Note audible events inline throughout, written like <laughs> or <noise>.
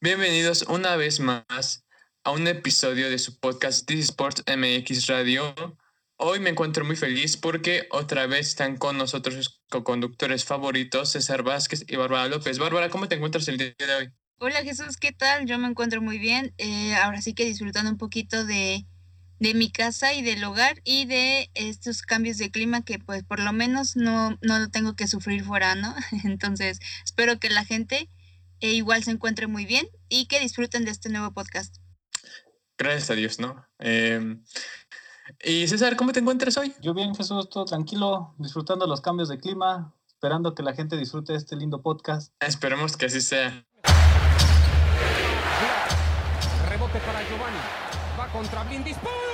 Bienvenidos una vez más a un episodio de su podcast This Sports MX Radio. Hoy me encuentro muy feliz porque otra vez están con nosotros sus co-conductores favoritos, César Vázquez y Bárbara López. Bárbara, ¿cómo te encuentras el día de hoy? Hola Jesús, ¿qué tal? Yo me encuentro muy bien. Eh, ahora sí que disfrutando un poquito de, de mi casa y del hogar y de estos cambios de clima que pues por lo menos no, no tengo que sufrir fuera, ¿no? <laughs> Entonces espero que la gente eh, igual se encuentre muy bien y que disfruten de este nuevo podcast. Gracias a Dios, ¿no? Em, y César, ¿cómo te encuentras hoy? Yo bien, Jesús, todo tranquilo, disfrutando los cambios de clima, esperando que la gente disfrute este lindo podcast. Esperemos que así sea. Rebote para Giovanni. Va contra. Bárbara,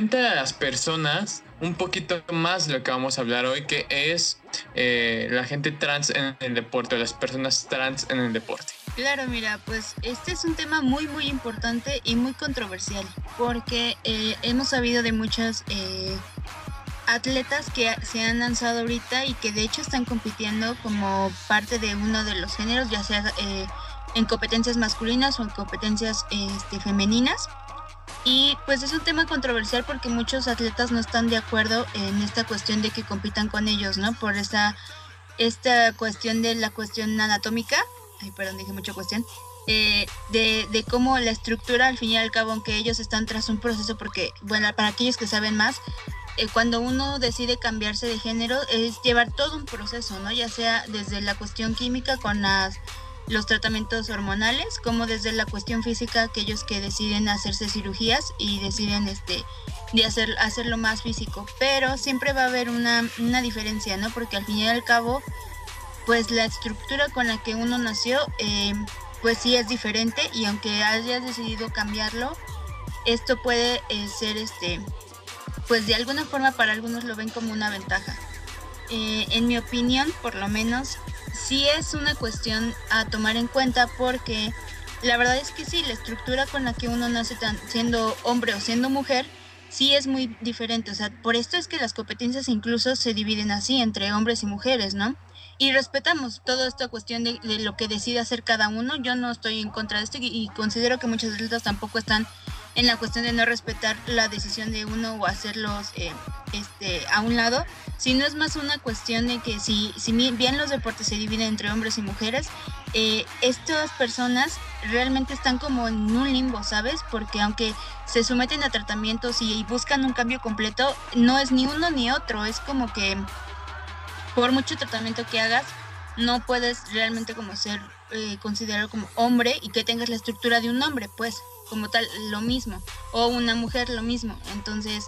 comenta a las personas un poquito más de lo que vamos a hablar hoy, que es eh, la gente trans en el deporte, las personas trans en el deporte. Claro, mira, pues este es un tema muy, muy importante y muy controversial, porque eh, hemos sabido de muchas eh, atletas que se han lanzado ahorita y que de hecho están compitiendo como parte de uno de los géneros, ya sea en competencias masculinas o en competencias este, femeninas y pues es un tema controversial porque muchos atletas no están de acuerdo en esta cuestión de que compitan con ellos, ¿no? Por esta, esta cuestión de la cuestión anatómica, ay, perdón, dije mucha cuestión, eh, de, de, cómo la estructura, al fin y al cabo, aunque ellos están tras un proceso, porque, bueno, para aquellos que saben más, eh, cuando uno decide cambiarse de género es llevar todo un proceso, ¿no? Ya sea desde la cuestión química con las los tratamientos hormonales, como desde la cuestión física, aquellos que deciden hacerse cirugías y deciden este de hacer, hacerlo más físico. Pero siempre va a haber una, una diferencia, ¿no? Porque al fin y al cabo, pues la estructura con la que uno nació, eh, pues sí es diferente y aunque hayas decidido cambiarlo, esto puede eh, ser este, pues de alguna forma para algunos lo ven como una ventaja. Eh, en mi opinión, por lo menos, sí es una cuestión a tomar en cuenta porque la verdad es que sí, la estructura con la que uno nace siendo hombre o siendo mujer, sí es muy diferente. O sea, por esto es que las competencias incluso se dividen así entre hombres y mujeres, ¿no? Y respetamos toda esta cuestión de, lo que decide hacer cada uno. Yo no estoy en contra de esto y, considero que muchos atletas tampoco están en la cuestión de no respetar la decisión de uno o hacerlos eh, este, a un lado, sino es más una cuestión de que si, si bien los deportes se dividen entre hombres y mujeres, eh, estas personas realmente están como en un limbo, ¿sabes? Porque aunque se someten a tratamientos y, buscan un cambio completo, no es ni uno ni otro, es como que por mucho tratamiento que hagas, no puedes realmente como ser eh, considerado como hombre y que tengas la estructura de un hombre, pues como tal lo mismo, o una mujer lo mismo. Entonces,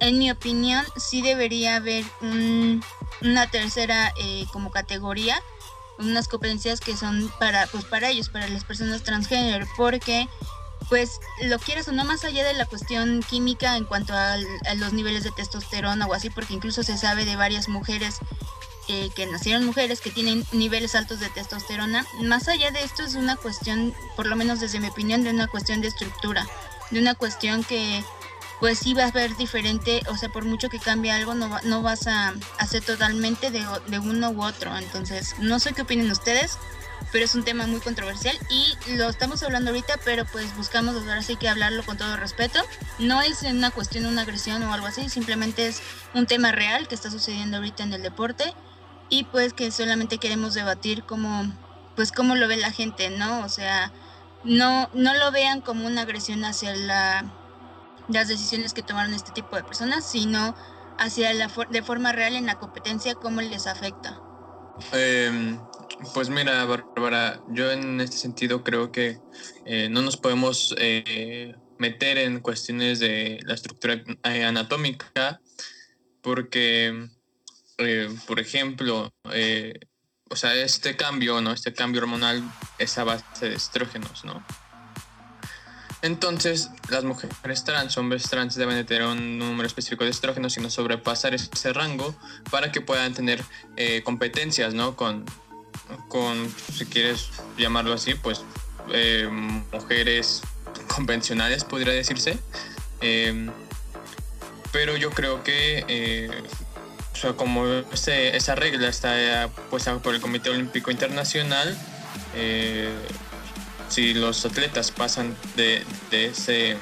en mi opinión, sí debería haber una tercera eh, como categoría, unas competencias que son para, pues para ellos, para las personas transgénero, porque pues lo quieres o no más allá de la cuestión química en cuanto a, a los niveles de testosterona o así, porque incluso se sabe de varias mujeres eh, que nacieron mujeres que tienen niveles altos de testosterona. Más allá de esto es una cuestión, por lo menos desde mi opinión, de una cuestión de estructura, de una cuestión que pues sí va a ver diferente, o sea, por mucho que cambie algo, no, no vas a hacer totalmente de, de uno u otro. Entonces, no sé qué opinen ustedes, pero es un tema muy controversial y lo estamos hablando ahorita, pero pues buscamos ahora sí que hablarlo con todo respeto. No es una cuestión una agresión o algo así, simplemente es un tema real que está sucediendo ahorita en el deporte y pues que solamente queremos debatir cómo, pues cómo lo ve la gente, ¿no? O sea, no, no lo vean como una agresión hacia la, las decisiones que tomaron este tipo de personas, sino hacia la de forma real en la competencia, cómo les afecta. Em, pues mira, Bárbara, yo en este sentido creo que eh, no nos podemos eh, meter en cuestiones de la estructura eh, anatómica porque eh, por ejemplo, eh, o sea, este cambio, ¿no? Este cambio hormonal es a base de estrógenos, ¿no? Entonces, las mujeres trans, hombres trans deben de tener un número específico de estrógenos y no sobrepasar ese rango para que puedan tener eh, competencias, ¿no? Con, con, si quieres llamarlo así, pues mujeres convencionales, podría decirse. Em, pero yo creo que, o sea, como esa regla está puesta por el Comité Olímpico Internacional, si los atletas pasan de, de ese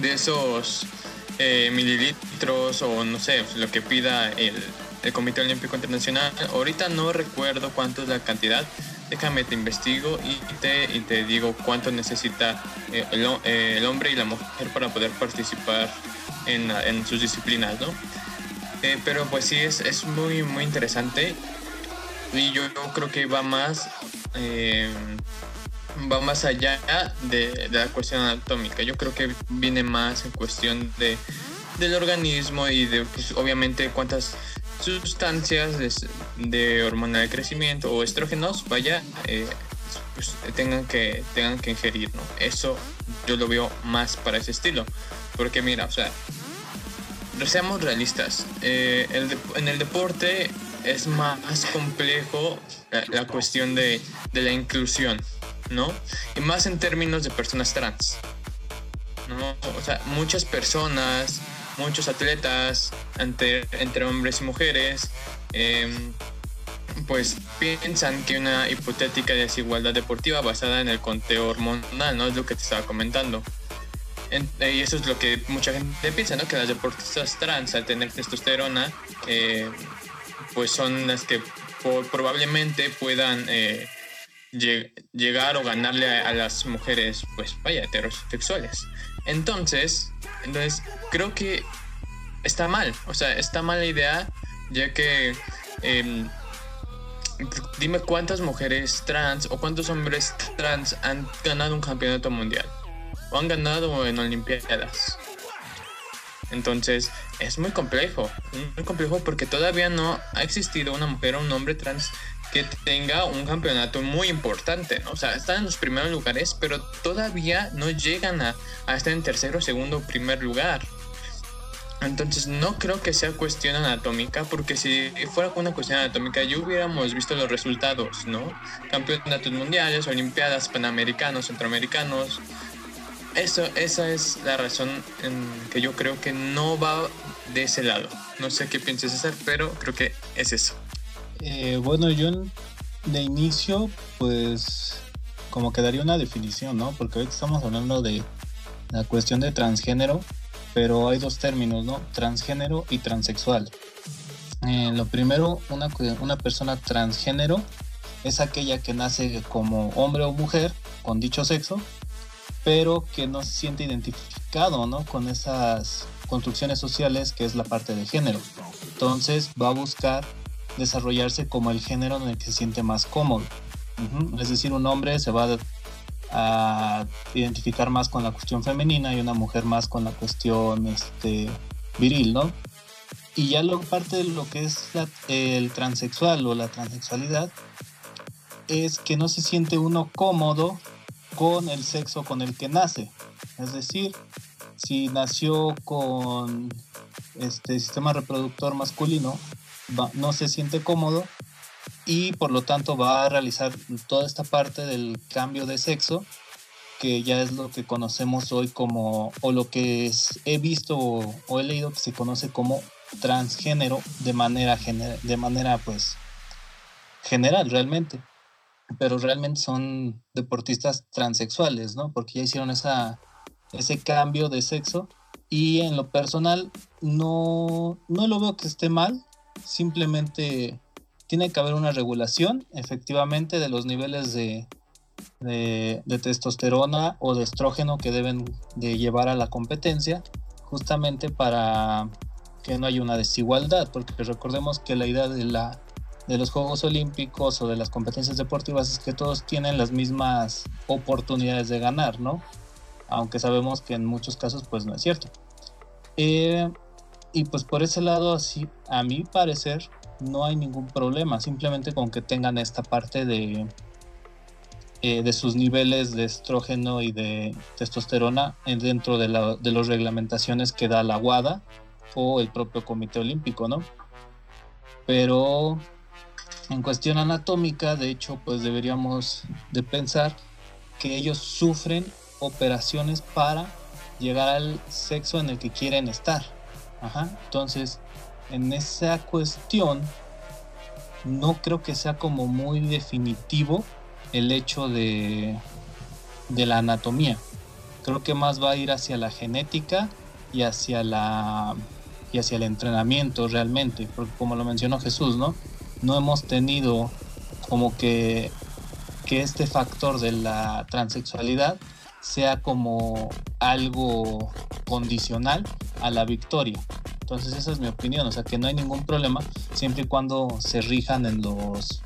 de esos eh, mililitros o no sé, lo que pida el, el, Comité Olímpico Internacional. Ahorita no recuerdo cuánto es la cantidad. Déjame te investigo y te, y te digo cuánto necesita eh, el, eh, el, hombre y la mujer para poder participar en, en sus disciplinas, ¿no? Pero pues sí, es, es, muy, muy interesante y yo, creo que va más va más allá de, la cuestión anatómica. Yo creo que viene más en cuestión de, del organismo y de, pues, obviamente, cuántas sustancias de, hormona de crecimiento o estrógenos, vaya, eh, pues, tengan, que, tengan que ingerir, ¿no? Eso yo lo veo más para ese estilo. Porque mira, o sea, seamos realistas, eh, en el deporte es más complejo la, cuestión de, de la inclusión. ¿no? Y más en términos de personas trans. O sea, muchas personas, muchos atletas entre, entre hombres y mujeres, em, pues piensan que una hipotética desigualdad deportiva basada en el conteo hormonal, ¿no? Es lo que te estaba comentando. Y eso es lo que mucha gente piensa, ¿no? Que las deportistas trans, al tener testosterona, eh, pues son las que probablemente puedan eh, llegar o ganarle a, las mujeres, pues vaya, heterosexuales. Entonces, entonces, creo que está mal, o sea, está mal la idea, ya que em, dime cuántas mujeres trans o cuántos hombres trans han ganado un campeonato mundial han ganado en Olimpiadas. Entonces, es muy complejo, muy complejo porque todavía no ha existido una mujer o un hombre trans que tenga un campeonato muy importante. O sea, están en los primeros lugares, pero todavía no llegan a, estar en tercero, segundo, primer lugar. Entonces no creo que sea cuestión anatómica, porque si fuera una cuestión anatómica ya hubiéramos visto los resultados, ¿no? Campeonatos mundiales, olimpiadas, panamericanos, centroamericanos. Eso, esa es la razón en que yo creo que no va de ese lado. No sé qué pienses hacer, pero creo que es eso. Eh, bueno, yo de inicio, pues como que daría una definición, ¿no? Porque hoy estamos hablando de la cuestión de transgénero, pero hay dos términos, ¿no? Transgénero y transexual. Eh, lo primero, una, una persona transgénero es aquella que nace como hombre o mujer con dicho sexo, pero que no se siente identificado, ¿no? Con esas construcciones sociales que es la parte de género. Entonces va a buscar desarrollarse como el género en el que se siente más cómodo. Es decir, un hombre se va a, identificar más con la cuestión femenina y una mujer más con la cuestión este, viril, ¿no? Y ya lo parte de lo que es el transexual o la transexualidad es que no se siente uno cómodo con el sexo con el que nace. Es decir, si nació con este sistema reproductor masculino, no se siente cómodo y por lo tanto va a realizar toda esta parte del cambio de sexo que ya es lo que conocemos hoy como o lo que he visto o, he leído que se conoce como transgénero de manera de manera pues general realmente pero realmente son deportistas transexuales no porque ya hicieron esa ese cambio de sexo y en lo personal no no lo veo que esté mal simplemente tiene que haber una regulación efectivamente de los niveles de, de, testosterona o de estrógeno que deben de llevar a la competencia justamente para que no haya una desigualdad porque recordemos que la idea de la de los Juegos Olímpicos o de las competencias deportivas es que todos tienen las mismas oportunidades de ganar, ¿no? Aunque sabemos que en muchos casos pues no es cierto. Eh, y pues por ese lado, así, a mi parecer, no hay ningún problema, simplemente con que tengan esta parte de eh, de sus niveles de estrógeno y de testosterona dentro de, la, de las reglamentaciones que da la WADA o el propio Comité Olímpico, ¿no? Pero en cuestión anatómica, de hecho, pues deberíamos de pensar que ellos sufren operaciones para llegar al sexo en el que quieren estar. Ajá. Entonces, en esa cuestión, no creo que sea como muy definitivo el hecho de, de la anatomía. Creo que más va a ir hacia la genética y hacia la y hacia el entrenamiento realmente, porque como lo mencionó Jesús, ¿no? No hemos tenido como que, que este factor de la transexualidad sea como algo condicional a la victoria. Entonces esa es mi opinión, o sea que no hay ningún problema siempre y cuando se rijan en los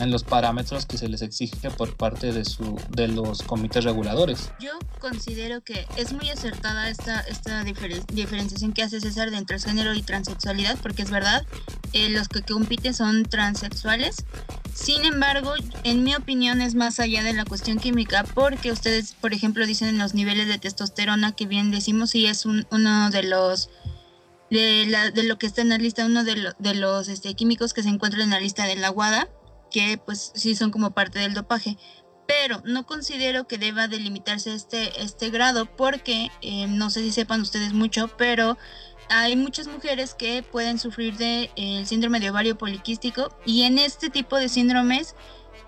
en los parámetros que se les exige por parte de, su, de los comités reguladores. Yo considero que es muy acertada esta, esta diferenciación que hace César de transgénero y transexualidad, porque es verdad, eh, los que compiten son transexuales. Sin embargo, en mi opinión es más allá de la cuestión química, porque ustedes, por ejemplo, dicen en los niveles de testosterona, que bien decimos, y es uno de los de, lo que está en la lista, uno de, de los este, químicos que se encuentra en la lista de la WADA, que pues sí son como parte del dopaje. Pero no considero que deba delimitarse este, este grado porque eh, no sé si sepan ustedes mucho, pero hay muchas mujeres que pueden sufrir de el síndrome de ovario poliquístico y en este tipo de síndromes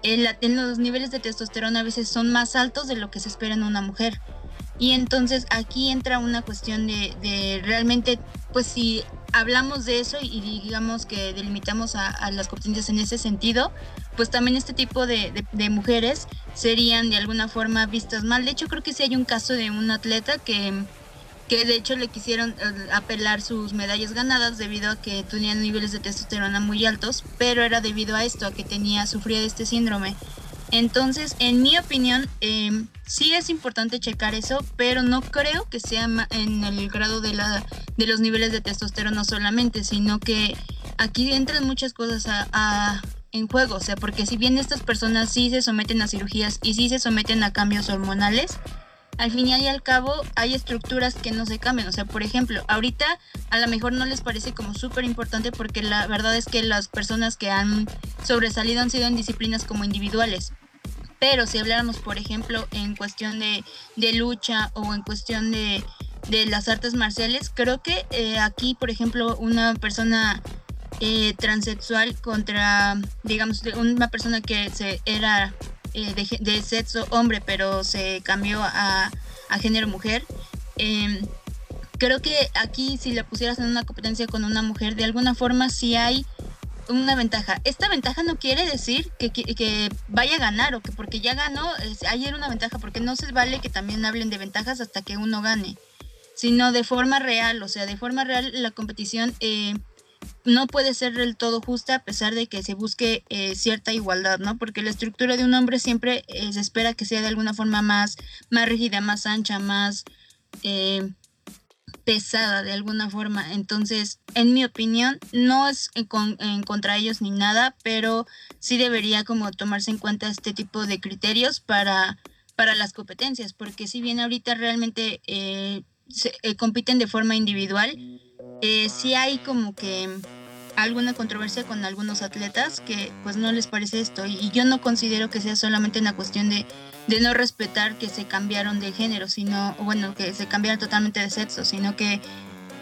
en los niveles de testosterona a veces son más altos de lo que se espera en una mujer. Y entonces aquí entra una cuestión de, de realmente, pues si hablamos de eso y digamos que delimitamos a, las competencias en ese sentido, pues también este tipo de, mujeres serían de alguna forma vistas mal. De hecho, creo que sí hay un caso de un atleta que, que de hecho le quisieron eh, apelar sus medallas ganadas debido a que tenían niveles de testosterona muy altos, pero era debido a esto, a que tenía, sufría de este síndrome. Entonces, en mi opinión, eh, sí es importante checar eso, pero no creo que sea en el grado de, la, de los niveles de testosterona solamente, sino que aquí entran muchas cosas a, en juego, o sea, porque si bien estas personas sí se someten a cirugías y sí se someten a cambios hormonales, al fin y al cabo hay estructuras que no se cambian. O sea, por ejemplo, ahorita a lo mejor no les parece como súper importante porque la verdad es que las personas que han sobresalido han sido en disciplinas como individuales. Pero si habláramos, por ejemplo, en cuestión de, lucha o en cuestión de, las artes marciales, creo que eh, aquí, por ejemplo, una persona eh, transexual contra, digamos, una persona que se era eh, de, sexo hombre, pero se cambió a, a género mujer, em, creo que aquí si le pusieras en una competencia con una mujer, de alguna forma sí hay una ventaja. Esta ventaja no quiere decir que, que, vaya a ganar o que porque ya ganó, ayer una ventaja, porque no se vale que también hablen de ventajas hasta que uno gane, sino de forma real, o sea, de forma real la competición eh, no puede ser del todo justa a pesar de que se busque eh, cierta igualdad, ¿no? Porque la estructura de un hombre siempre eh, se espera que sea de alguna forma más, más rígida, más ancha, más pesada de alguna forma. Entonces, en mi opinión, no es en, contra ellos ni nada, pero sí debería como tomarse en cuenta este tipo de criterios para, para las competencias, porque si bien ahorita realmente eh, se, eh, compiten de forma individual, eh, sí hay como que alguna controversia con algunos atletas que pues no les parece esto. Y yo no considero que sea solamente una cuestión de de no respetar que se cambiaron de género, sino, bueno, que se cambiaron totalmente de sexo, sino que,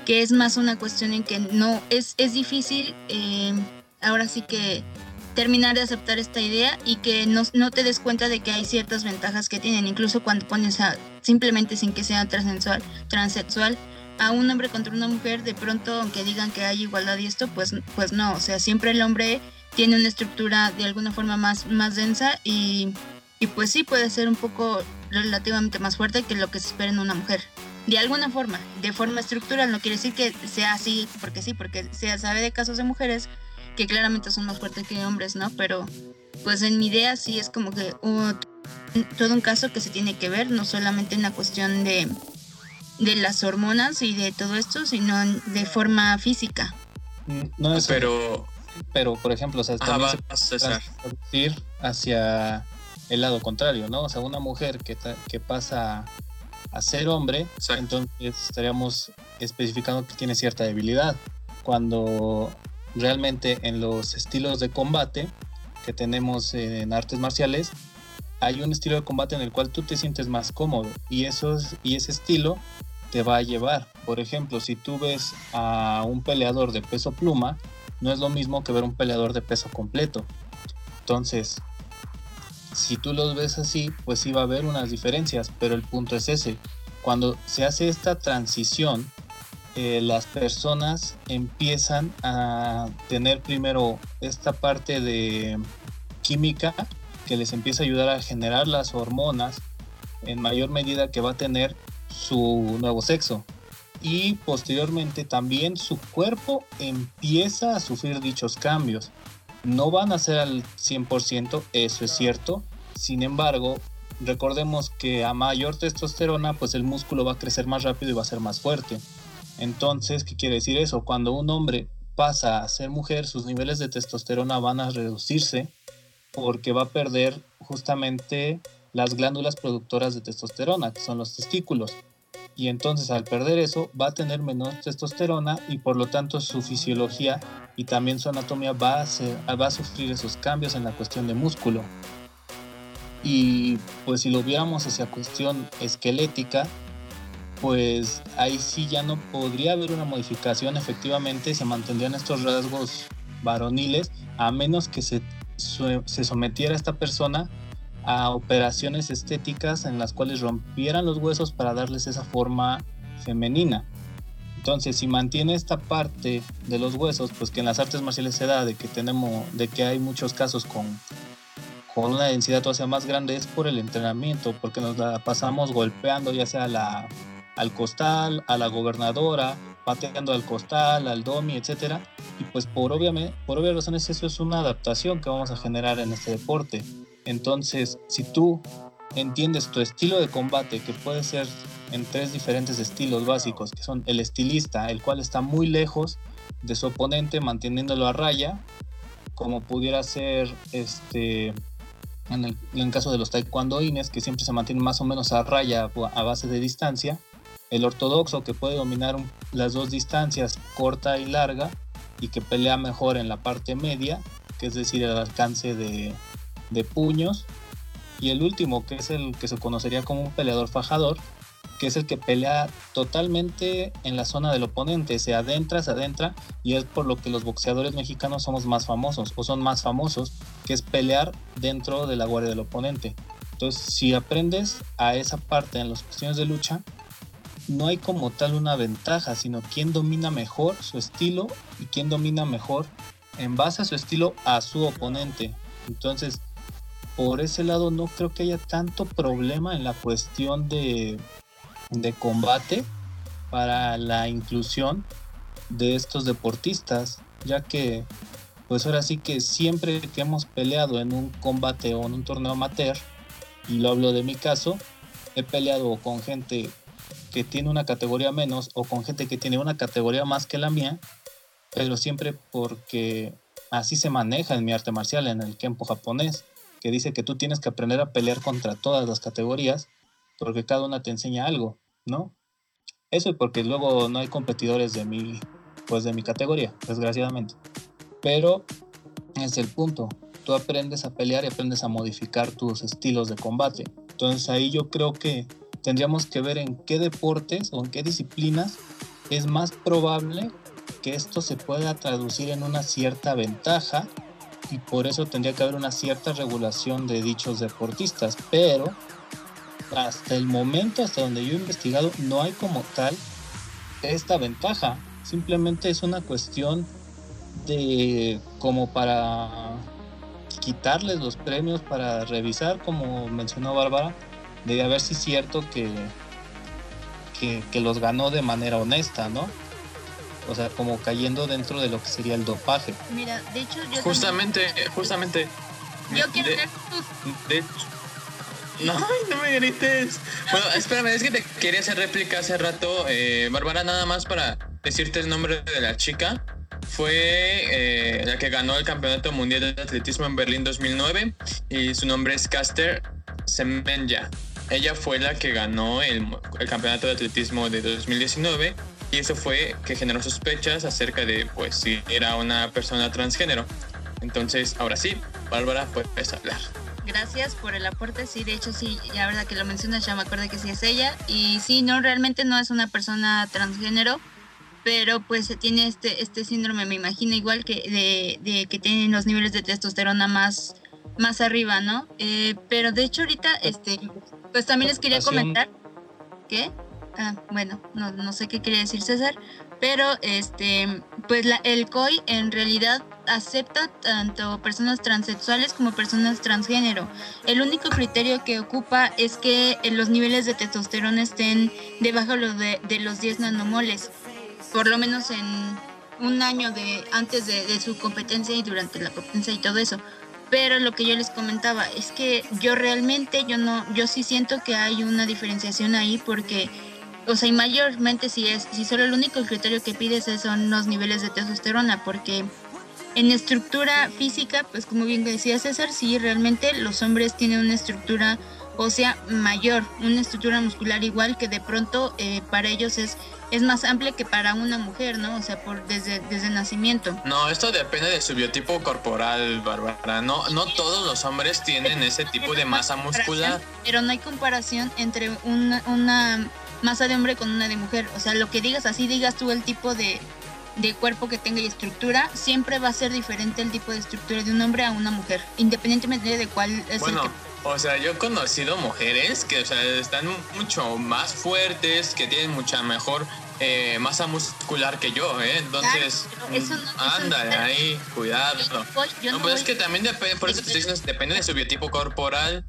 que es más una cuestión en que no, es, es difícil eh, ahora sí que terminar de aceptar esta idea y que no, no, te des cuenta de que hay ciertas ventajas que tienen, incluso cuando pones a, simplemente sin que sea transexual, transexual a un hombre contra una mujer, de pronto, aunque digan que hay igualdad y esto, pues, pues no, o sea, siempre el hombre tiene una estructura de alguna forma más, más densa y y pues sí puede ser un poco relativamente más fuerte que lo que se espera en una mujer. De alguna forma, de forma estructural, no quiere decir que sea así, porque sí, porque se sabe de casos de mujeres que claramente son más fuertes que hombres, ¿no? Pero pues en mi idea sí es como que todo un caso que se tiene que ver, no solamente en la cuestión de, de las hormonas y de todo esto, sino de forma física. Mm, no es pero pero por ejemplo, o sea, también se puede hacia el lado contrario, ¿no? O sea, una mujer que, que pasa a ser hombre, entonces estaríamos especificando que tiene cierta debilidad. Cuando realmente en los estilos de combate que tenemos en artes marciales, hay un estilo de combate en el cual tú te sientes más cómodo y, eso y ese estilo te va a llevar. Por ejemplo, si tú ves a un peleador de peso pluma, no es lo mismo que ver un peleador de peso completo. Entonces, si tú los ves así, pues sí va a haber unas diferencias, pero el punto es ese. Cuando se hace esta transición, eh, las personas empiezan a tener primero esta parte de química que les empieza a ayudar a generar las hormonas en mayor medida que va a tener su nuevo sexo. Y posteriormente también su cuerpo empieza a sufrir dichos cambios. No van a ser al 100%, eso es cierto. Sin embargo, recordemos que a mayor testosterona, pues el músculo va a crecer más rápido y va a ser más fuerte. Entonces, ¿qué quiere decir eso? Cuando un hombre pasa a ser mujer, sus niveles de testosterona van a reducirse porque va a perder justamente las glándulas productoras de testosterona, que son los testículos. Y entonces al perder eso va a tener menor testosterona y por lo tanto su fisiología y también su anatomía va a, sufrir esos cambios en la cuestión de músculo. Y pues si lo viéramos hacia cuestión esquelética, pues ahí sí ya no podría haber una modificación, efectivamente se mantendrían estos rasgos varoniles, a menos que se sometiera esta persona a operaciones estéticas en las cuales rompieran los huesos para darles esa forma femenina. Entonces, si mantiene esta parte de los huesos, pues que en las artes marciales se da de que tenemos, de que hay muchos casos con, con una densidad todavía más grande, es por el entrenamiento, porque nos la pasamos golpeando ya sea la, al costal, a la gobernadora, pateando al costal, al domi, etcétera. Y pues por obviamente, por obvias razones eso es una adaptación que vamos a generar en este deporte. Entonces, si tú entiendes tu estilo de combate, que puede ser en tres diferentes estilos básicos, que son el estilista, el cual está muy lejos de su oponente, manteniéndolo a raya, como pudiera ser este en el, en caso de los taekwondoines, que siempre se mantienen más o menos a raya a base de distancia, el ortodoxo que puede dominar las dos distancias, corta y larga, y que pelea mejor en la parte media, que es decir, el alcance de, de puños. Y el último, que es el que se conocería como un peleador fajador, que es el que pelea totalmente en la zona del oponente, se adentra, se adentra, y es por lo que los boxeadores mexicanos somos más famosos, o son más famosos, que es pelear dentro de la guardia del oponente. Entonces, si aprendes a esa parte en las cuestiones de lucha, no hay como tal una ventaja, sino quién domina mejor su estilo y quién domina mejor en base a su estilo a su oponente. Entonces, por ese lado no creo que haya tanto problema en la cuestión de, de combate para la inclusión de estos deportistas, ya que pues ahora sí que siempre que hemos peleado en un combate o en un torneo amateur, y lo hablo de mi caso, he peleado con gente que tiene una categoría menos o con gente que tiene una categoría más que la mía, pero siempre porque así se maneja en mi arte marcial, en el Kempo japonés que dice que tú tienes que aprender a pelear contra todas las categorías porque cada una te enseña algo, ¿no? Eso y porque luego no hay competidores de mi, pues de mi categoría, desgraciadamente. Pero es el punto. Tú aprendes a pelear y aprendes a modificar tus estilos de combate. Entonces ahí yo creo que tendríamos que ver en qué deportes o en qué disciplinas es más probable que esto se pueda traducir en una cierta ventaja y por eso tendría que haber una cierta regulación de dichos deportistas, pero hasta el momento, hasta donde yo he investigado, no hay como tal esta ventaja. Simplemente es una cuestión de como para quitarles los premios, para revisar, como mencionó Bárbara, de ver si es cierto que, que, que los ganó de manera honesta, ¿no? O sea, como cayendo dentro de lo que sería el dopaje. Mira, de hecho yo... Justamente, justamente... Yo quiero de, de hecho, no, <laughs> no me grites. Bueno, espérame, es que te quería hacer réplica hace rato, eh, Bárbara, nada más para decirte el nombre de la chica. fue eh, la que ganó el Campeonato Mundial de Atletismo en Berlín 2009 y su nombre es Caster Semenya. Ella fue la que ganó el, el Campeonato de Atletismo de 2019 y eso fue que generó sospechas acerca de pues si era una persona transgénero. Entonces, ahora sí, Bárbara, puedes hablar. Gracias por el aporte. Sí, de hecho, sí, ya verdad que lo mencionas, ya me acuerdo que sí es ella. Y sí, no, realmente no es una persona transgénero, pero pues tiene este, este síndrome, me imagino, igual que de, de que tienen los niveles de testosterona más, más arriba, ¿no? Eh, pero de hecho, ahorita, este, pues también les quería comentar. ¿Qué? Ah, bueno, no, no sé qué quería decir César, pero este, pues la, el COI en realidad acepta tanto personas transexuales como personas transgénero. El único criterio que ocupa es que los niveles de testosterona estén debajo de, de los 10 nanomoles, por lo menos en un año de antes de, de su competencia y durante la competencia y todo eso pero lo que yo les comentaba es que yo realmente yo no yo sí siento que hay una diferenciación ahí porque o sea, y mayormente si es, si solo el único criterio que pides son los niveles de testosterona, porque en estructura física, pues como bien decía César, sí, realmente los hombres tienen una estructura ósea mayor, una estructura muscular igual que de pronto eh, para ellos es es más amplia que para una mujer, ¿no? O sea, por desde, desde nacimiento. No, esto depende de su biotipo corporal, Bárbara. No, no todos los hombres tienen ese tipo de masa muscular. Pero no hay comparación entre una, una masa de hombre con una de mujer. O sea, lo que digas, así digas tú el tipo de, de cuerpo que tenga y estructura, siempre va a ser diferente el tipo de estructura de un hombre a una mujer, independientemente de cuál es bueno, el que... O sea, yo he conocido mujeres que o sea, están mucho más fuertes, que tienen mucha mejor eh, masa muscular que yo, ¿eh? Entonces, claro, eso no, ándale eso ahí, cuidado. Yo, no, no pues es que también depende, por eso te depende de su biotipo corporal.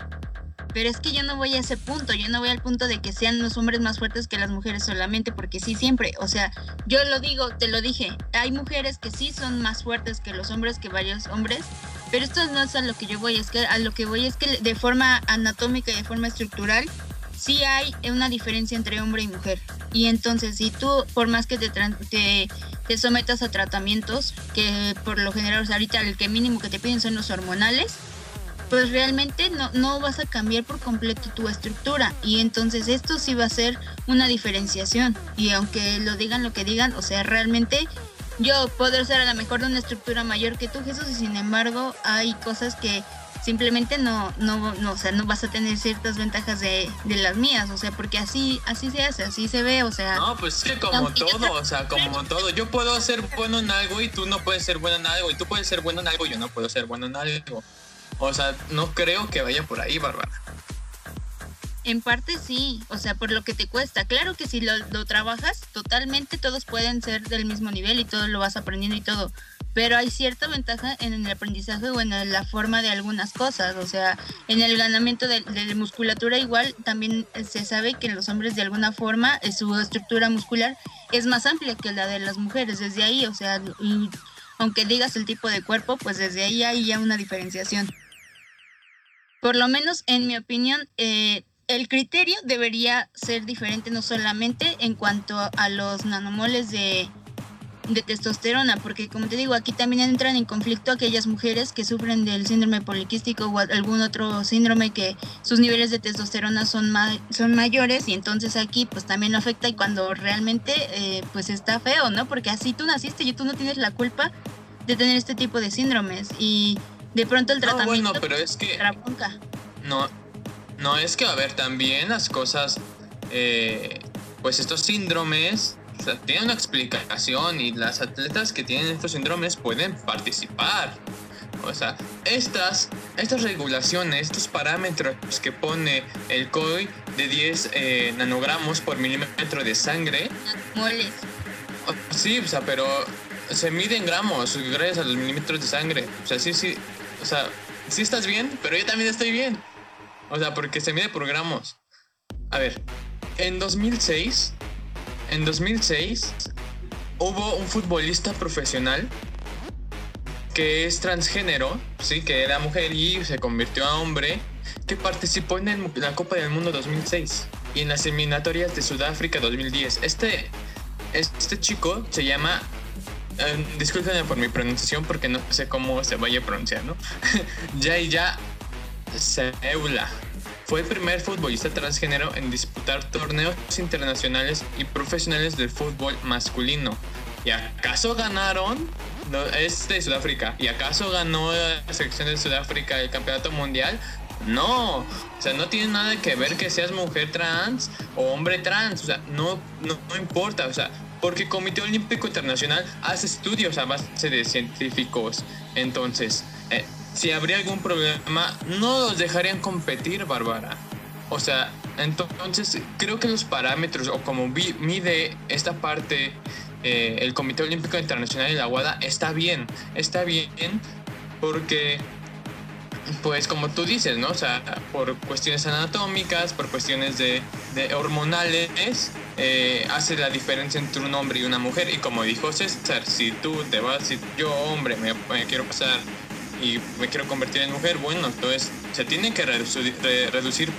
Pero es que yo no voy a ese punto, yo no voy al punto de que sean los hombres más fuertes que las mujeres solamente, porque sí, siempre, o sea, yo lo digo, te lo dije, hay mujeres que sí son más fuertes que los hombres, que varios hombres, pero esto no es a lo que yo voy, es que a lo que voy es que de forma anatómica y de forma estructural, sí hay una diferencia entre hombre y mujer. Y entonces, si tú, por más que te, te, sometas a tratamientos, que por lo general, ahorita el que mínimo que te piden son los hormonales, pues realmente no, no vas a cambiar por completo tu estructura y entonces esto sí va a ser una diferenciación y aunque lo digan lo que digan, o sea, realmente yo puedo ser a lo mejor de una estructura mayor que tú Jesús y sin embargo hay cosas que simplemente no, no, no, o sea, no vas a tener ciertas ventajas de, de las mías, o sea, porque así, así se hace, así se ve, o sea, No, pues es que como todo, o sea, como <laughs> todo. Yo puedo ser bueno en algo y tú no puedes ser bueno en algo. Y tú puedes ser bueno en algo y yo no puedo ser bueno en algo. O sea, no creo que vaya por ahí, Bárbara. En parte sí, o sea, por lo que te cuesta. Claro que si lo, lo trabajas, totalmente todos pueden ser del mismo nivel y todo lo vas aprendiendo y todo. Pero hay cierta ventaja en el aprendizaje o en la forma de algunas cosas. O sea, en el ganamiento de, de musculatura igual también se sabe que los hombres de alguna forma eh, su estructura muscular es más amplia que la de las mujeres. Desde ahí, o sea, y aunque digas el tipo de cuerpo, pues desde ahí hay ya una diferenciación. Por lo menos, en mi opinión, eh, el criterio debería ser diferente no solamente en cuanto a los nanomoles de, testosterona, porque como te digo, aquí también entran en conflicto aquellas mujeres que sufren del síndrome poliquístico o algún otro síndrome que sus niveles de testosterona son, ma- son mayores y entonces aquí pues también lo afecta y cuando realmente eh, pues está feo, ¿no? Porque así tú naciste y tú no tienes la culpa de tener este tipo de síndromes y de pronto el No, tratamiento bueno, pero es que no, no es que, a ver, también las cosas, eh, pues estos síndromes, o sea, tienen una explicación y las atletas que tienen estos síndromes pueden participar. O sea, estas, estas regulaciones, estos parámetros que pone el COI de 10 eh, nanogramos por milímetro de sangre, Moles. sí, o sea, pero se mide en gramos gracias a los milímetros de sangre. O sea, sí, sí, o sea, sí estás bien, pero yo también estoy bien. O sea, porque se mide por gramos. A ver, en 2006, en 2006 hubo un futbolista profesional que es transgénero, sí, que era mujer y se convirtió a hombre, que participó en la Copa del Mundo 2006 y en las eliminatorias de Sudáfrica 2010. Este, este chico se llama eh, discúlpenme por mi pronunciación porque no sé cómo se vaya a pronunciar, ¿no? <laughs> ya Seula fue el primer futbolista transgénero en disputar torneos internacionales y profesionales del fútbol masculino. ¿Y acaso ganaron? No, es de Sudáfrica. ¿Y acaso ganó la selección de Sudáfrica el campeonato mundial? No, o sea, no tiene nada que ver que seas mujer trans o hombre trans, o sea, no, no, no importa, o sea, porque el Comité Olímpico Internacional hace estudios a base de científicos. Entonces, eh, si habría algún problema, no los dejarían competir, Bárbara. O sea, entonces creo que los parámetros o como mide esta parte eh, el Comité Olímpico Internacional y la WADA está bien, está bien porque pues como tú dices, ¿no? O sea, por cuestiones anatómicas, por cuestiones de, hormonales, eh, hace la diferencia entre un hombre y una mujer. Y como dijo César, si tú te vas, si yo hombre me, quiero pasar y me quiero convertir en mujer, bueno, entonces se tiene que reducir, reducir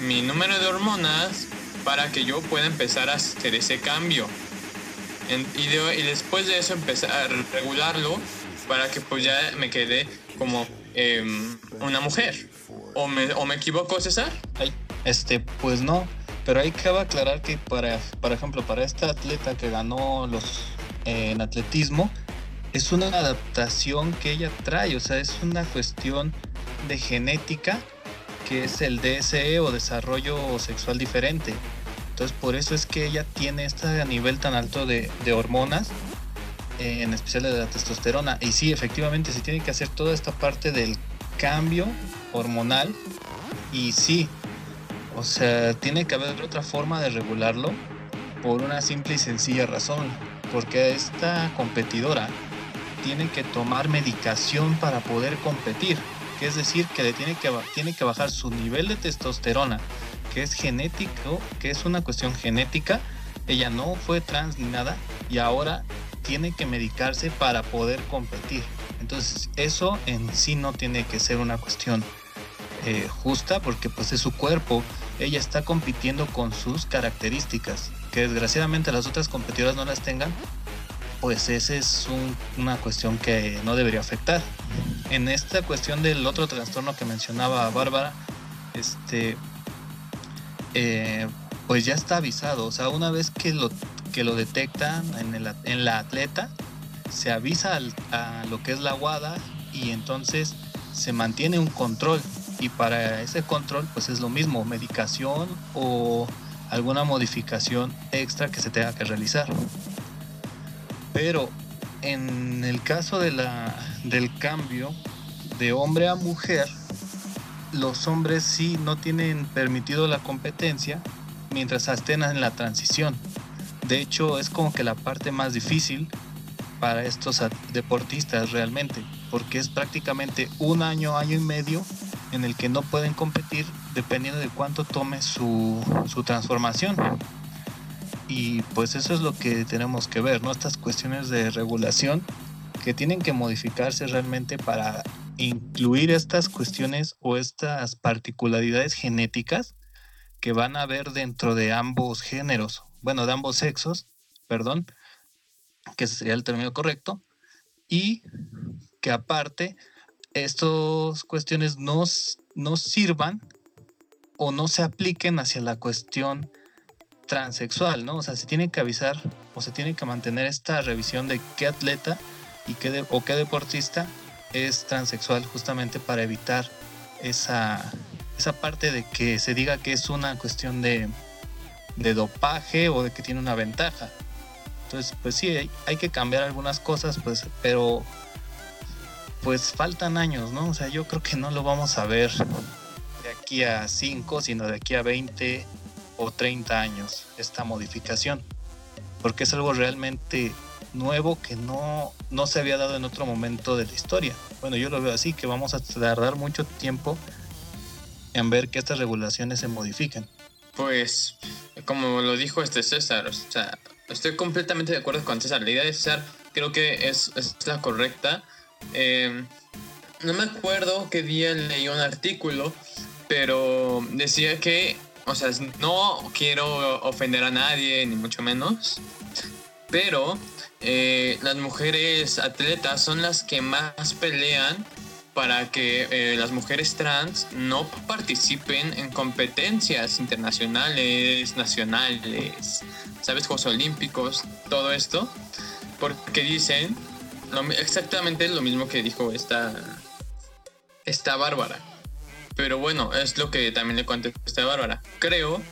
mi número de hormonas para que yo pueda empezar a hacer ese cambio. y, después de eso empezar a regularlo para que pues ya me quede como Em, una mujer. ¿O me, ¿O me equivoco, César? este, pues no. Pero hay que aclarar que, para, por ejemplo, para esta atleta que ganó los en atletismo, es una adaptación que ella trae. O sea, es una cuestión de genética que es el DSE o desarrollo sexual diferente. Entonces, por eso es que ella tiene este nivel tan alto de, de hormonas en especial de la testosterona. Y sí, efectivamente se tiene que hacer toda esta parte del cambio hormonal. Y sí, o sea, tiene que haber otra forma de regularlo por una simple y sencilla razón. Porque esta competidora tiene que tomar medicación para poder competir. Que es decir, que le tiene que, tiene que bajar su nivel de testosterona, que es genético, que es una cuestión genética. Ella no fue trans ni nada y ahora tiene que medicarse para poder competir. Entonces eso en sí no tiene que ser una cuestión eh, justa porque pues es su cuerpo. Ella está compitiendo con sus características. Que desgraciadamente las otras competidoras no las tengan. Pues esa es una cuestión que no debería afectar. En esta cuestión del otro trastorno que mencionaba Bárbara, este, eh, pues ya está avisado. O sea, una vez que lo que lo detectan en, la atleta, se avisa a lo que es la guada y entonces se mantiene un control. Y para ese control, pues es lo mismo, medicación o alguna modificación extra que se tenga que realizar. Pero en el caso de la, del cambio de hombre a mujer, los hombres sí no tienen permitido la competencia mientras estén en la transición. De hecho, es como que la parte más difícil para estos deportistas realmente, porque es prácticamente un año, año y medio en el que no pueden competir dependiendo de cuánto tome su, su transformación. Y pues eso es lo que tenemos que ver, ¿no? Estas cuestiones de regulación que tienen que modificarse realmente para incluir estas cuestiones o estas particularidades genéticas que van a haber dentro de ambos géneros bueno, de ambos sexos, perdón, que sería el término correcto, y que aparte estas cuestiones no, no sirvan o no se apliquen hacia la cuestión transexual, ¿no? O sea, se tiene que avisar o se tiene que mantener esta revisión de qué atleta y qué o qué deportista es transexual justamente para evitar esa, esa parte de que se diga que es una cuestión de, de dopaje o de que tiene una ventaja. Entonces, pues sí, hay, que cambiar algunas cosas, pues, pero pues faltan años, ¿no? O sea, yo creo que no lo vamos a ver de aquí a 5, sino de aquí a 20 o 30 años, esta modificación. Porque es algo realmente nuevo que no, no se había dado en otro momento de la historia. Bueno, yo lo veo así, que vamos a tardar mucho tiempo en ver que estas regulaciones se modifiquen. Pues, como lo dijo este César, o sea, estoy completamente de acuerdo con César. La idea de César creo que es, la correcta. Em, no me acuerdo qué día leí un artículo, pero decía que, o sea, no quiero ofender a nadie, ni mucho menos, pero eh, las mujeres atletas son las que más pelean para que eh, las mujeres trans no participen en competencias internacionales, nacionales, ¿sabes? Juegos Olímpicos, todo esto, porque dicen exactamente lo mismo que dijo esta, esta Bárbara. Pero bueno, es lo que también le contesta a Bárbara. Creo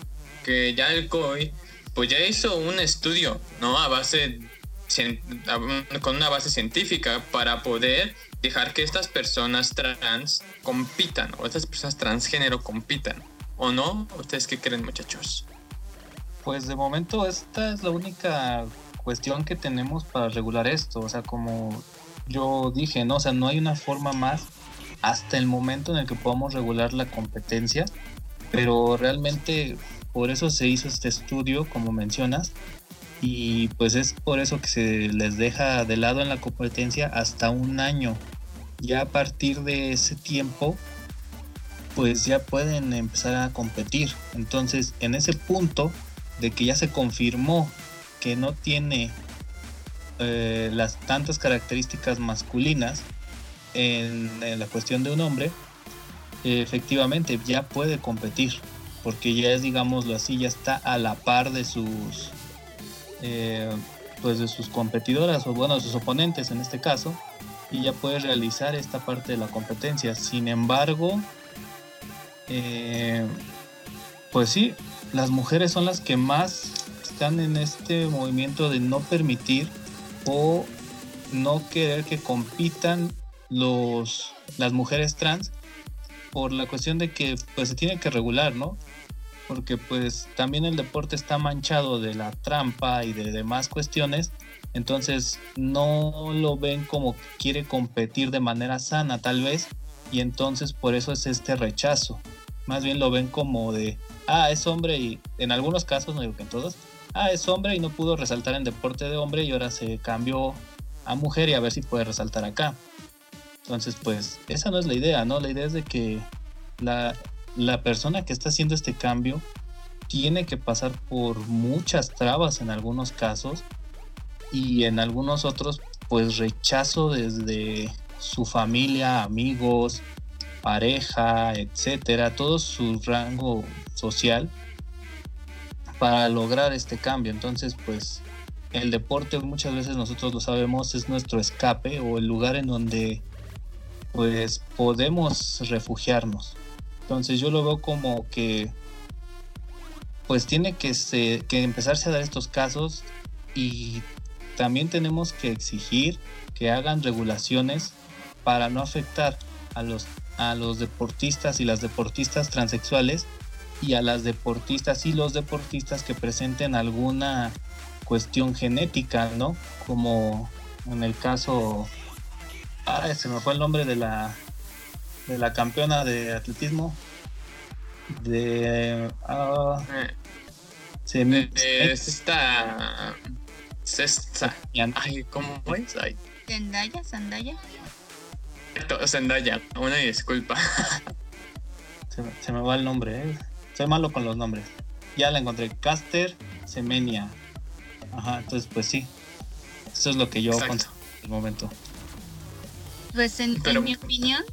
que ya el COI pues ya hizo un estudio, ¿no? A base con una base científica para poder dejar que estas personas trans compitan o estas personas transgénero compitan. ¿O no? ¿Ustedes qué creen, muchachos? Pues de momento esta es la única cuestión que tenemos para regular esto. O sea, como yo dije, ¿no? O sea, no hay una forma más hasta el momento en el que podamos regular la competencia. Pero realmente por eso se hizo este estudio, como mencionas. Y pues es por eso que se les deja de lado en la competencia hasta un año. Ya a partir de ese tiempo, pues ya pueden empezar a competir. Entonces, en ese punto de que ya se confirmó que no tiene eh, las tantas características masculinas en, la cuestión de un hombre, efectivamente ya puede competir, porque ya es, digámoslo así, ya está a la par de sus, eh, pues de sus competidoras o bueno, de sus oponentes en este caso, y ya puede realizar esta parte de la competencia. Sin embargo, eh, pues sí, las mujeres son las que más están en este movimiento de no permitir o no querer que compitan los las mujeres trans por la cuestión de que pues se tiene que regular, ¿no? Porque pues también el deporte está manchado de la trampa y de demás cuestiones, entonces no lo ven como que quiere competir de manera sana tal vez y entonces por eso es este rechazo. Más bien lo ven como de ah, es hombre y en algunos casos, no digo que en todos, ah, es hombre y no pudo resaltar en deporte de hombre y ahora se cambió a mujer y a ver si puede resaltar acá. Entonces, pues esa no es la idea, ¿no? La idea es de que la, la persona que está haciendo este cambio tiene que pasar por muchas trabas en algunos casos y en algunos otros pues rechazo desde su familia, amigos, pareja, etcétera, todo su rango social para lograr este cambio. Entonces, pues el deporte muchas veces nosotros lo sabemos es nuestro escape o el lugar en donde pues podemos refugiarnos. Entonces yo lo veo como que pues tiene que, que empezarse a dar estos casos y también tenemos que exigir que hagan regulaciones para no afectar a los a los deportistas y las deportistas transexuales y a las deportistas y los deportistas que presenten alguna cuestión genética, ¿no? Como en el caso, ah, se me fue el nombre de la de la campeona de atletismo de ah, se me, esta Cesta. Ay, ¿cómo es? Ay. Zendaya, Zendaya. Zendaya, una disculpa. Se, me va el nombre, ¿eh? Soy malo con los nombres. Ya la encontré. Caster Semenia. Ajá, entonces pues sí. Eso es lo que yo en el momento. Pues en, mi opinión,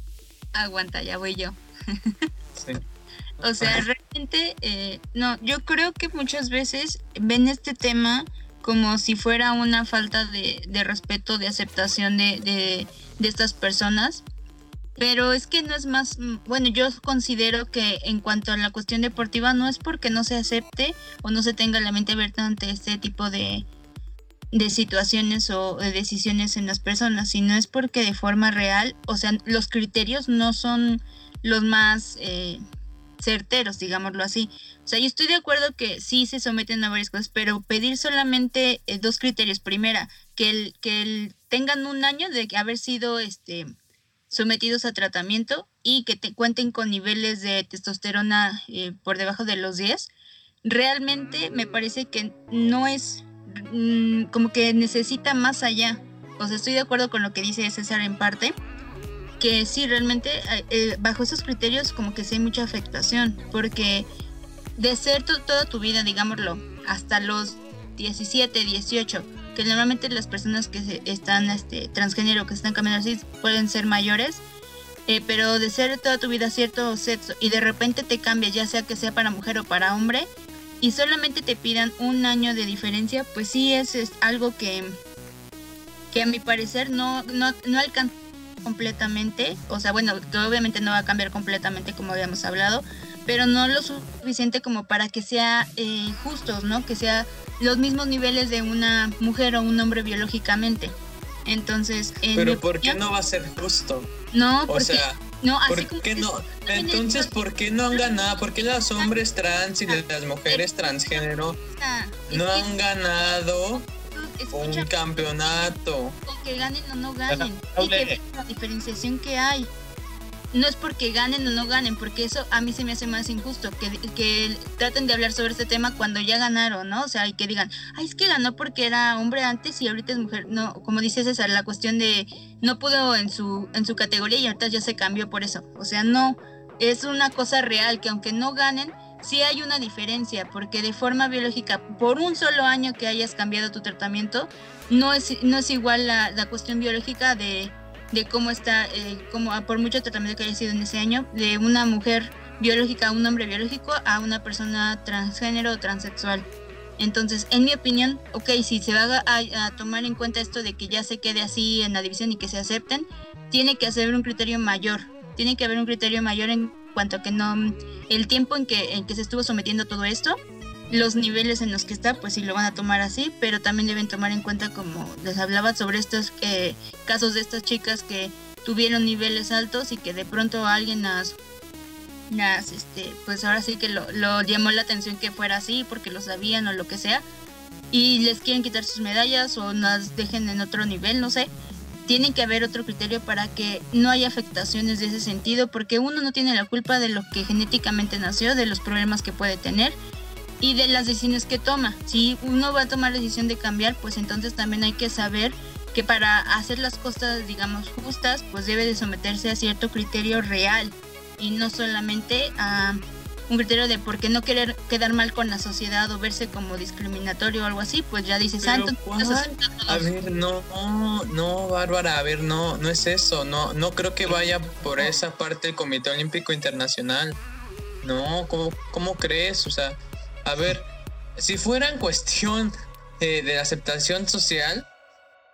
aguanta, ya voy yo. <laughs> sí. O sea, realmente, eh, no, yo creo que muchas veces ven este tema como si fuera una falta de, de respeto, de aceptación de, de, de estas personas. Pero es que no es más, mm, bueno, yo considero que en cuanto a la cuestión deportiva no es porque no se acepte o no se tenga la mente abierta ante este tipo de, de situaciones o de decisiones en las personas, sino es porque de forma real, o sea, los criterios no son los más eh, certeros, digámoslo así. O sea, yo estoy de acuerdo que sí se someten a varias cosas, pero pedir solamente eh, dos criterios. Primera, que el, que el, tengan un año de haber sido este sometidos a tratamiento y que te cuenten con niveles de testosterona eh, por debajo de los 10, realmente me parece que no es mm, como que necesita más allá. O sea, estoy de acuerdo con lo que dice César en parte, que sí, realmente eh, eh, bajo esos criterios como que sí hay mucha afectación, porque de ser toda tu vida, digámoslo, hasta los 17, 18, porque normalmente las personas que están este, transgénero, que están cambiando así, pueden ser mayores, eh, pero de ser toda tu vida cierto sexo y de repente te cambia, ya sea que sea para mujer o para hombre, y solamente te pidan un año de diferencia, pues sí es, es algo que, que a mi parecer no, no, no alcanza completamente, o sea, bueno, que obviamente no va a cambiar completamente como habíamos hablado, pero no lo suficiente como para que sea eh, justo, ¿no? Que sea los mismos niveles de una mujer o un hombre biológicamente. Entonces, pero ¿por qué no va a ser justo? No, porque, o sea, no, así ¿por qué no? Entonces, ¿por qué no han ganado? ¿Por qué los hombres trans y las mujeres transgénero no han ganado un campeonato. que ganen o no ganen. Y que la diferenciación que hay. No es porque ganen o no ganen, porque eso a mí se me hace más injusto, que, que traten de hablar sobre este tema cuando ya ganaron, ¿no? O sea, y que digan, ay, es que ganó porque era hombre antes y ahorita es mujer. No, como dice César, la cuestión de no pudo en su, en su categoría y ahorita ya se cambió por eso. O sea, no, es una cosa real que aunque no ganen, sí hay una diferencia, porque de forma biológica, por un solo año que hayas cambiado tu tratamiento, no es, no es igual la, la cuestión biológica de, de cómo está, eh, como, por mucho tratamiento que haya sido en ese año, de una mujer biológica a un hombre biológico a una persona transgénero o transexual. Entonces, en mi opinión, ok, si se va a, tomar en cuenta esto de que ya se quede así en la división y que se acepten, tiene que haber un criterio mayor, tiene que haber un criterio mayor en cuanto a que no, el tiempo en que, en que se estuvo sometiendo todo esto, los niveles en los que está, pues sí lo van a tomar así, pero también deben tomar en cuenta, como les hablaba, sobre estos eh, casos de estas chicas que tuvieron niveles altos y que de pronto alguien las, las este, pues ahora sí que lo, lo llamó la atención que fuera así porque lo sabían o lo que sea, y les quieren quitar sus medallas o las dejen en otro nivel, no sé. Tiene que haber otro criterio para que no haya afectaciones de ese sentido, porque uno no tiene la culpa de lo que genéticamente nació, de los problemas que puede tener y de las decisiones que toma. Si uno va a tomar la decisión de cambiar, pues entonces también hay que saber que para hacer las cosas, digamos, justas, pues debe de someterse a cierto criterio real y no solamente a un criterio de por qué no querer quedar mal con la sociedad o verse como discriminatorio o algo así, pues ya dices, santo. a ver, no, no, Bárbara, a ver, no, no es eso, no, no creo que vaya por esa parte el Comité Olímpico Internacional. No, ¿cómo, cómo crees? O sea, a ver, si fuera en cuestión eh, de aceptación social,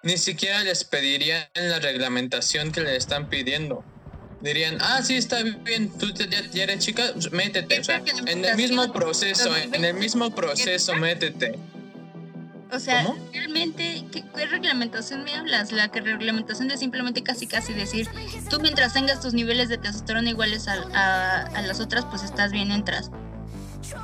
ni siquiera les pedirían la reglamentación que le están pidiendo dirían, ah, sí, está bien, tú ya, eres chica, métete. O sea, en el mismo proceso, en el mismo proceso, métete. O sea, realmente, ¿qué, reglamentación me hablas? La que reglamentación de simplemente casi casi decir, tú mientras tengas tus niveles de testosterona iguales a, a las otras, pues estás bien, entras.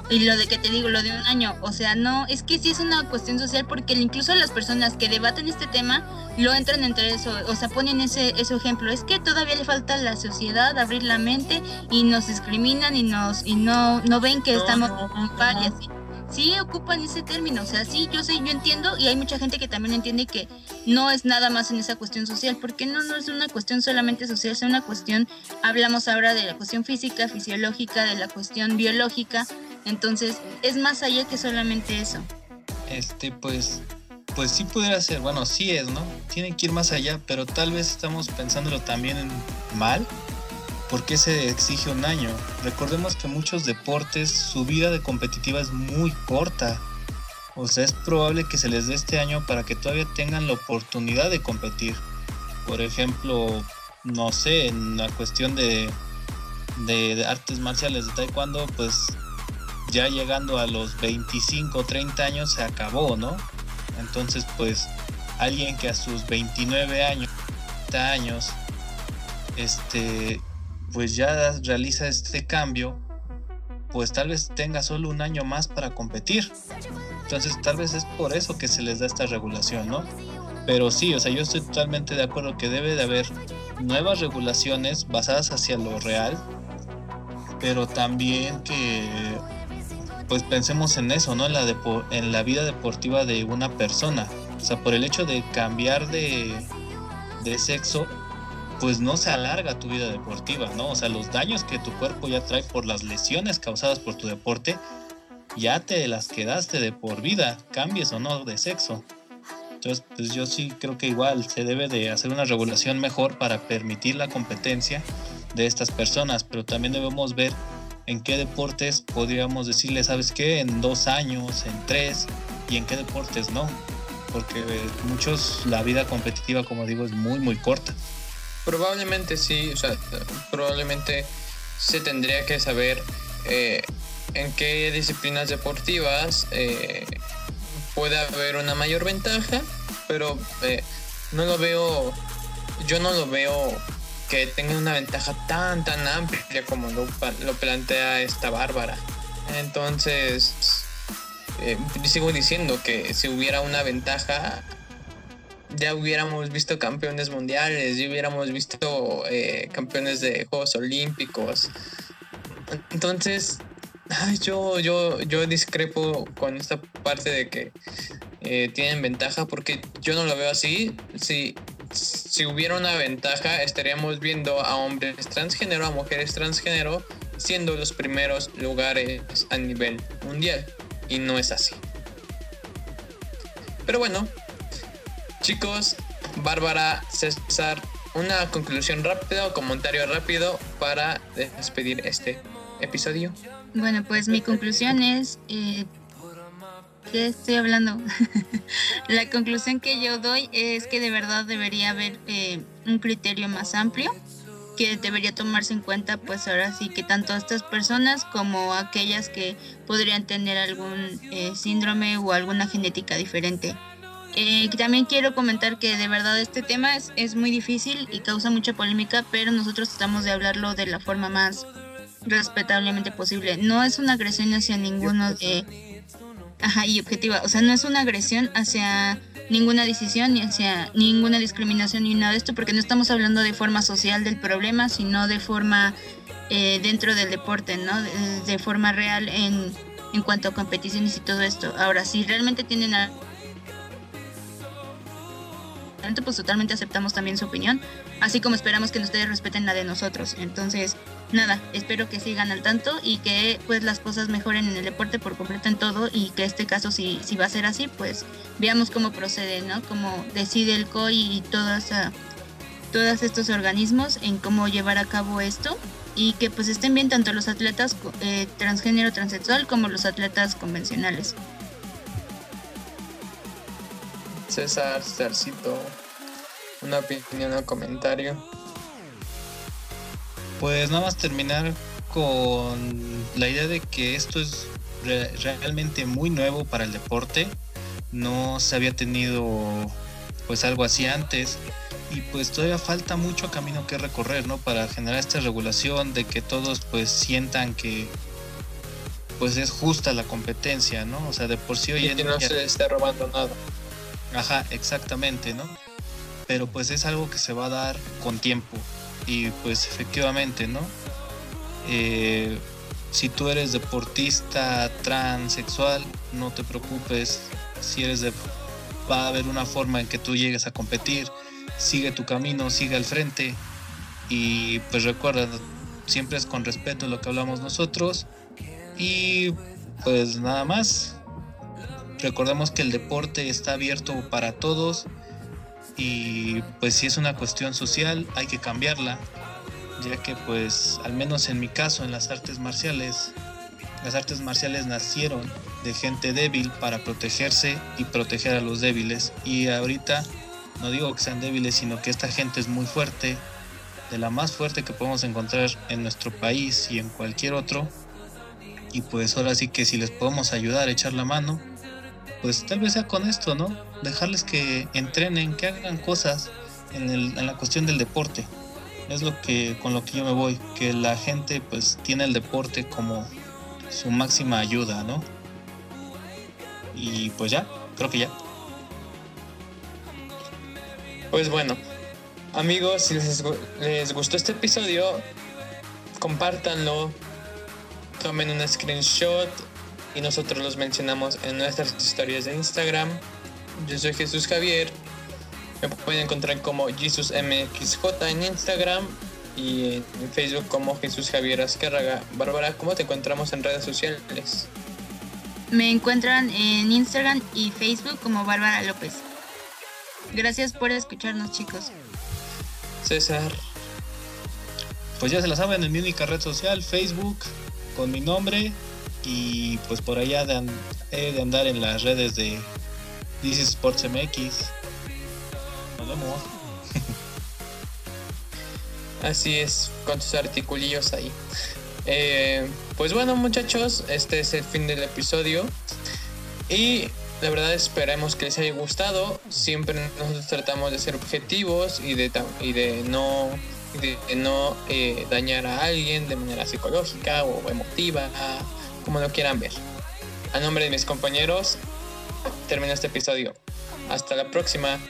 Y lo de que te digo, lo de un año, o sea, no, es que sí es una cuestión social porque incluso las personas que debaten este tema lo entran entre eso, o sea, ponen ese, ese ejemplo, es que todavía le falta a la sociedad abrir la mente y nos discriminan y nos y no no ven que estamos y así. Sí ocupan ese término, o sea, sí, yo sé, yo entiendo y hay mucha gente que también entiende que no es nada más en esa cuestión social, porque no, no es una cuestión solamente social, es una cuestión, hablamos ahora de la cuestión física, fisiológica, de la cuestión biológica, entonces, es más allá que solamente eso. Este, pues, pues sí pudiera ser, bueno, sí es, ¿no? Tienen que ir más allá, pero tal vez estamos pensándolo también en mal. ¿Por qué se exige un año? Recordemos que muchos deportes, su vida de competitiva es muy corta. O sea, es probable que se les dé este año para que todavía tengan la oportunidad de competir. Por ejemplo, no sé, en la cuestión de, de, artes marciales de taekwondo, pues ya llegando a los 25 o 30 años se acabó, ¿no? Entonces, pues alguien que a sus 29 años, 30 años, este, pues ya realiza este cambio, pues tal vez tenga solo un año más para competir. Entonces, tal vez es por eso que se les da esta regulación, ¿no? Pero sí, o sea, yo estoy totalmente de acuerdo que debe de haber nuevas regulaciones basadas hacia lo real, pero también que pues pensemos en eso, ¿no? En la, en la vida deportiva de una persona. O sea, por el hecho de cambiar de, de sexo, pues no se alarga tu vida deportiva, ¿no? O sea, los daños que tu cuerpo ya trae por las lesiones causadas por tu deporte, ya te las quedaste de por vida, cambies o no de sexo. Entonces, pues yo sí creo que igual se debe de hacer una regulación mejor para permitir la competencia de estas personas, pero también debemos ver en qué deportes podríamos decirle, ¿sabes qué? En dos años, en tres, y en qué deportes no, porque muchos la vida competitiva, como digo, es muy, muy corta. Probablemente sí, o sea, probablemente se tendría que saber eh, en qué disciplinas deportivas eh, puede haber una mayor ventaja, pero eh, no lo veo, yo no lo veo que tenga una ventaja tan, tan amplia como lo, lo plantea esta Bárbara. Entonces, eh, sigo diciendo que si hubiera una ventaja, ya hubiéramos visto campeones mundiales, ya hubiéramos visto eh, campeones de Juegos Olímpicos. Entonces, yo, yo, yo discrepo con esta parte de que eh, tienen ventaja porque yo no lo veo así. Si, si hubiera una ventaja, estaríamos viendo a hombres transgénero, a mujeres transgénero, siendo los primeros lugares a nivel mundial. Y no es así. Pero bueno, chicos, Bárbara, César, una conclusión rápida o comentario rápido para despedir este episodio. Bueno, pues mi conclusión es, eh, ¿qué estoy hablando? <laughs> la conclusión que yo doy es que de verdad debería haber eh, un criterio más amplio que debería tomarse en cuenta pues ahora sí que tanto estas personas como aquellas que podrían tener algún eh, síndrome o alguna genética diferente. También quiero comentar que de verdad este tema es, es muy difícil y causa mucha polémica, pero nosotros tratamos de hablarlo de la forma más respetablemente posible. No es una agresión hacia ninguno de... Ajá, y objetiva. O sea, no es una agresión hacia ninguna decisión ni hacia ninguna discriminación ni nada de esto, porque no estamos hablando de forma social del problema, sino de forma eh, dentro del deporte, ¿no? De, forma real en, en cuanto a competiciones y todo esto. Ahora, si realmente tienen a pues totalmente aceptamos también su opinión, así como esperamos que ustedes respeten la de nosotros. Entonces, nada, espero que sigan al tanto y que pues las cosas mejoren en el deporte por completo en todo y que este caso si, si va a ser así, pues veamos cómo procede, ¿no? Cómo decide el COI y todas, todos estos organismos en cómo llevar a cabo esto y que pues estén bien tanto los atletas eh, transgénero transexual como los atletas convencionales. César, Césarcito, una opinión o comentario. Pues nada más terminar con la idea de que esto es realmente muy nuevo para el deporte. No se había tenido pues algo así antes y pues todavía falta mucho camino que recorrer, ¿no? Para generar esta regulación de que todos pues sientan que pues es justa la competencia, ¿no? O sea, de por sí hoy y que no se esté robando nada. Ajá, exactamente, ¿no? Pero pues es algo que se va a dar con tiempo y pues efectivamente, ¿no? Eh, si tú eres deportista transexual, no te preocupes. Si eres de, va a haber una forma en que tú llegues a competir. Sigue tu camino, sigue al frente. Y pues recuerda, siempre es con respeto lo que hablamos nosotros. Y pues nada más. Recordemos que el deporte está abierto para todos y pues si es una cuestión social hay que cambiarla, ya que pues al menos en mi caso en las artes marciales, las artes marciales nacieron de gente débil para protegerse y proteger a los débiles y ahorita no digo que sean débiles, sino que esta gente es muy fuerte, de la más fuerte que podemos encontrar en nuestro país y en cualquier otro. Y pues ahora sí que si les podemos ayudar, echar la mano, pues tal vez sea con esto, ¿no? Dejarles que entrenen, que hagan cosas en, el, en la cuestión del deporte. Es lo que con lo que yo me voy, que la gente pues tiene el deporte como su máxima ayuda, ¿no? Y pues ya, creo que ya. Pues bueno, amigos, si les, les gustó este episodio, compártanlo, tomen un screenshot y nosotros los mencionamos en nuestras historias de Instagram. Yo soy Jesús Javier. Me pueden encontrar como JesusMXJ en Instagram y en Facebook como Jesús Javier Azcárraga. Bárbara, ¿cómo te encontramos en redes sociales? Me encuentran en Instagram y Facebook como Bárbara López. Gracias por escucharnos, chicos. César. Pues ya se la saben en mi única red social, Facebook, con mi nombre. Y pues por allá de, de andar en las redes de DC Sports MX. Nos vemos. <laughs> Así es, con sus articulillos ahí. Eh, pues bueno muchachos, este es el fin del episodio. Y la verdad esperemos que les haya gustado. Siempre nosotros tratamos de ser objetivos y de, y de no, de no eh, dañar a alguien de manera psicológica o emotiva, como lo quieran ver. A nombre de mis compañeros, termino este episodio. Hasta la próxima.